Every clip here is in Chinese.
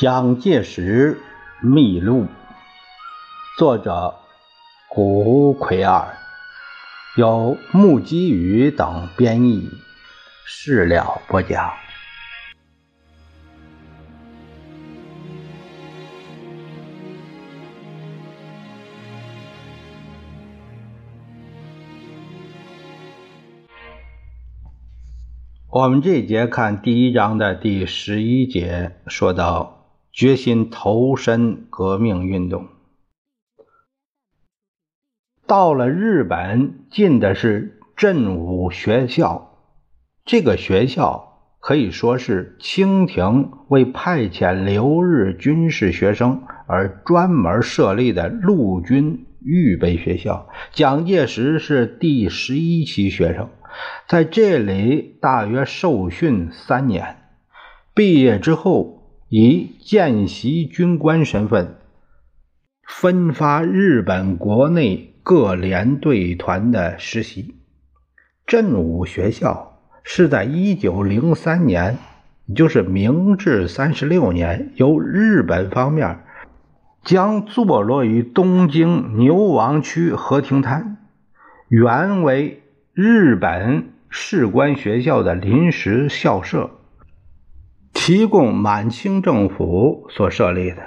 蒋介石秘录，作者胡奎尔，由木基宇等编译，事了不讲。我们这节看第一章的第十一节，说到。决心投身革命运动。到了日本，进的是振武学校。这个学校可以说是清廷为派遣留日军事学生而专门设立的陆军预备学校。蒋介石是第十一期学生，在这里大约受训三年，毕业之后。以见习军官身份分发日本国内各连队团的实习。振武学校是在一九零三年，也就是明治三十六年，由日本方面将坐落于东京牛王区和亭滩，原为日本士官学校的临时校舍。提供满清政府所设立的，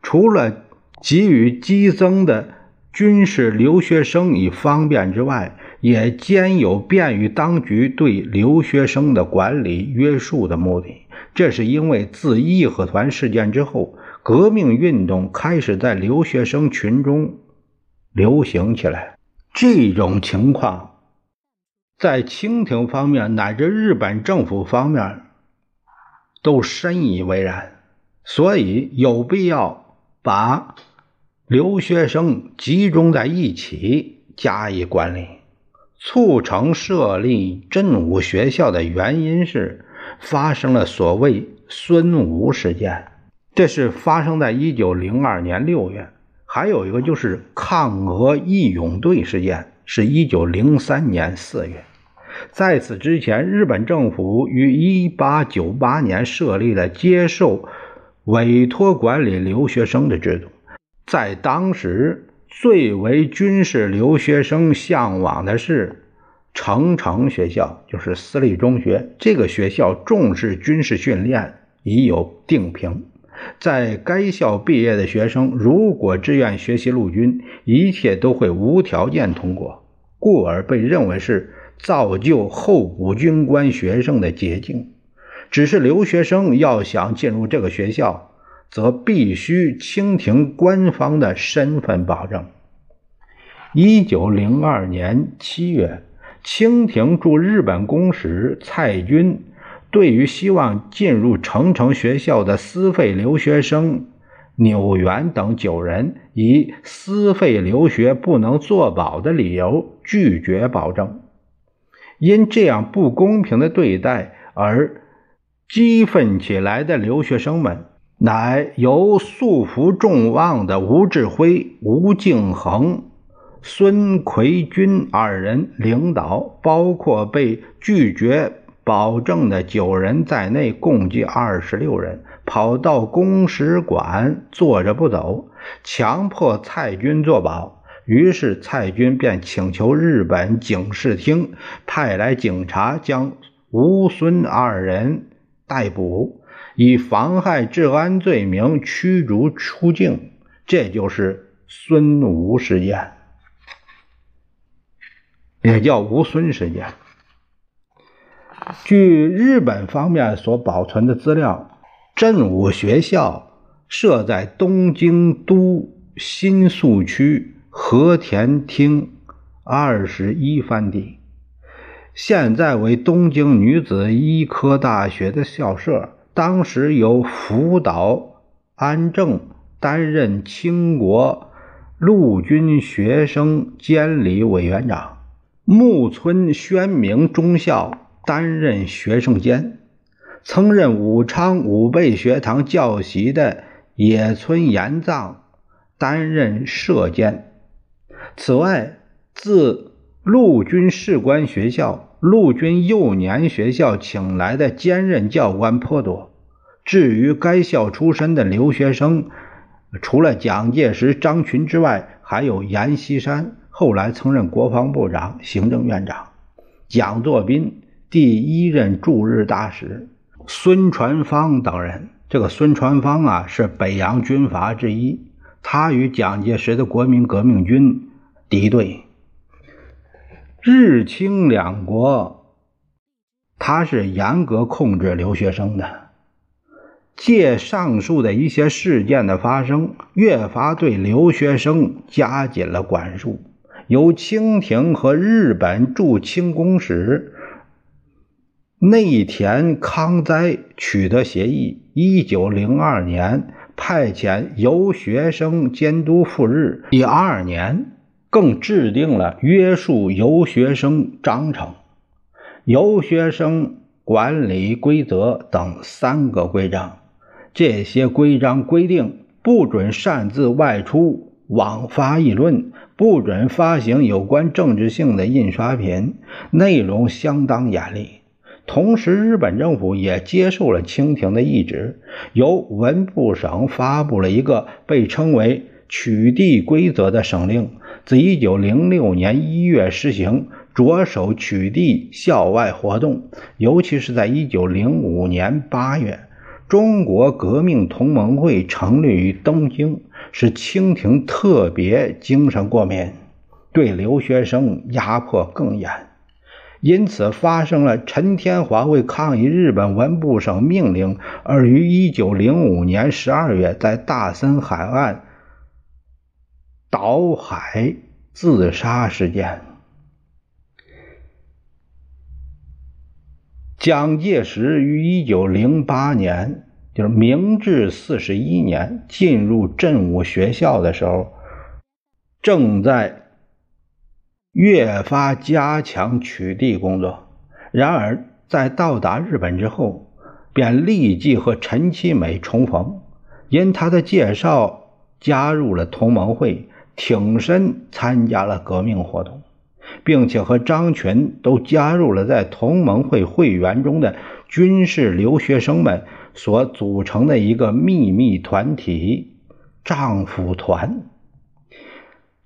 除了给予激增的军事留学生以方便之外，也兼有便于当局对留学生的管理约束的目的。这是因为自义和团事件之后，革命运动开始在留学生群中流行起来。这种情况在清廷方面乃至日本政府方面。都深以为然，所以有必要把留学生集中在一起加以管理。促成设立振武学校的原因是发生了所谓孙吴事件，这是发生在一九零二年六月；还有一个就是抗俄义勇队事件，是一九零三年四月。在此之前，日本政府于1898年设立了接受委托管理留学生的制度。在当时，最为军事留学生向往的是成城学校，就是私立中学。这个学校重视军事训练，已有定评。在该校毕业的学生，如果志愿学习陆军，一切都会无条件通过，故而被认为是。造就候补军官学生的捷径，只是留学生要想进入这个学校，则必须清廷官方的身份保证。一九零二年七月，清廷驻日本公使蔡军对于希望进入成城学校的私费留学生纽元等九人，以私费留学不能作保的理由拒绝保证。因这样不公平的对待而激愤起来的留学生们，乃由素服众望的吴志辉、吴敬恒、孙奎军二人领导，包括被拒绝保证的九人在内，共计二十六人，跑到公使馆坐着不走，强迫蔡军作保。于是蔡军便请求日本警视厅派来警察，将吴孙二人逮捕，以妨害治安罪名驱逐出境。这就是孙吴事件，也叫吴孙事件。据日本方面所保存的资料，振武学校设在东京都新宿区。和田町二十一番地，现在为东京女子医科大学的校舍。当时由福岛安正担任清国陆军学生监理委员长，木村宣明中校担任学生监。曾任武昌武备学堂教习的野村延藏担任社监。此外，自陆军士官学校、陆军幼年学校请来的兼任教官颇多。至于该校出身的留学生，除了蒋介石、张群之外，还有阎锡山，后来曾任国防部长、行政院长；蒋作斌，第一任驻日大使；孙传芳等人。这个孙传芳啊，是北洋军阀之一，他与蒋介石的国民革命军敌对。日清两国，他是严格控制留学生的。借上述的一些事件的发生，越发对留学生加紧了管束。由清廷和日本驻清公使内田康哉取得协议，一九零二年派遣游学生监督赴日。第二年，更制定了约束游学生章程、游学生管理规则等三个规章。这些规章规定，不准擅自外出网发议论，不准发行有关政治性的印刷品，内容相当严厉。同时，日本政府也接受了清廷的懿旨，由文部省发布了一个被称为“取缔规则”的省令，自1906年1月施行，着手取缔校外活动，尤其是在1905年8月。中国革命同盟会成立于东京，使清廷特别精神过敏，对留学生压迫更严，因此发生了陈天华为抗议日本文部省命令而于1905年12月在大森海岸倒海自杀事件。蒋介石于一九零八年，就是明治四十一年进入振武学校的时候，正在越发加强取缔工作。然而，在到达日本之后，便立即和陈其美重逢，因他的介绍加入了同盟会，挺身参加了革命活动。并且和张群都加入了在同盟会会员中的军事留学生们所组成的一个秘密团体——丈夫团。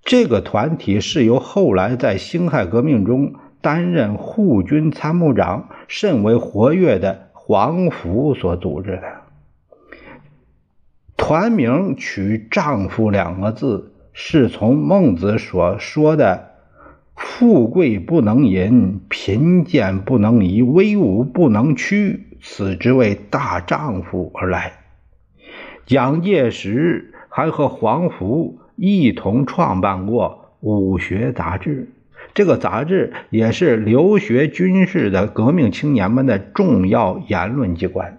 这个团体是由后来在辛亥革命中担任护军参谋长、甚为活跃的黄福所组织的。团名取“丈夫”两个字，是从孟子所说的。富贵不能淫，贫贱不能移，威武不能屈，此之谓大丈夫而来。蒋介石还和黄福一同创办过《武学杂志》，这个杂志也是留学军事的革命青年们的重要言论机关。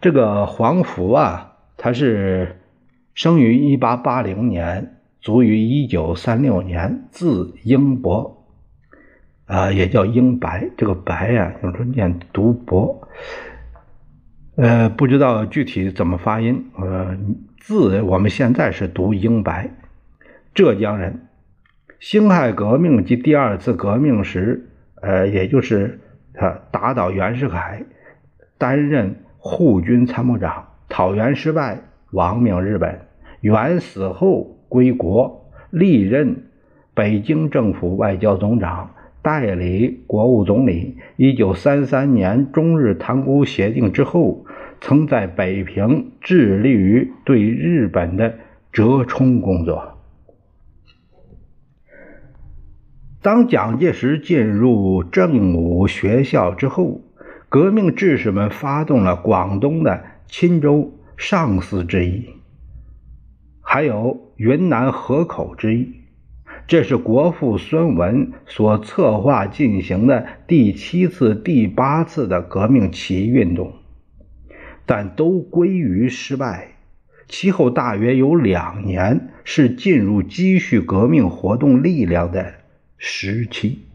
这个黄福啊，他是生于一八八零年。卒于一九三六年，字英伯，啊，也叫英白。这个白呀，有时候念读博，呃，不知道具体怎么发音。呃，字我们现在是读英白。浙江人，辛亥革命及第二次革命时，呃，也就是他打倒袁世凯，担任护军参谋长。讨袁失败，亡命日本。元死后。归国，历任北京政府外交总长，代理国务总理。一九三三年中日塘沽协定之后，曾在北平致力于对日本的折冲工作。当蒋介石进入正武学校之后，革命志士们发动了广东的钦州上司之役。还有云南河口之役，这是国父孙文所策划进行的第七次、第八次的革命起义运动，但都归于失败。其后大约有两年是进入积蓄革命活动力量的时期。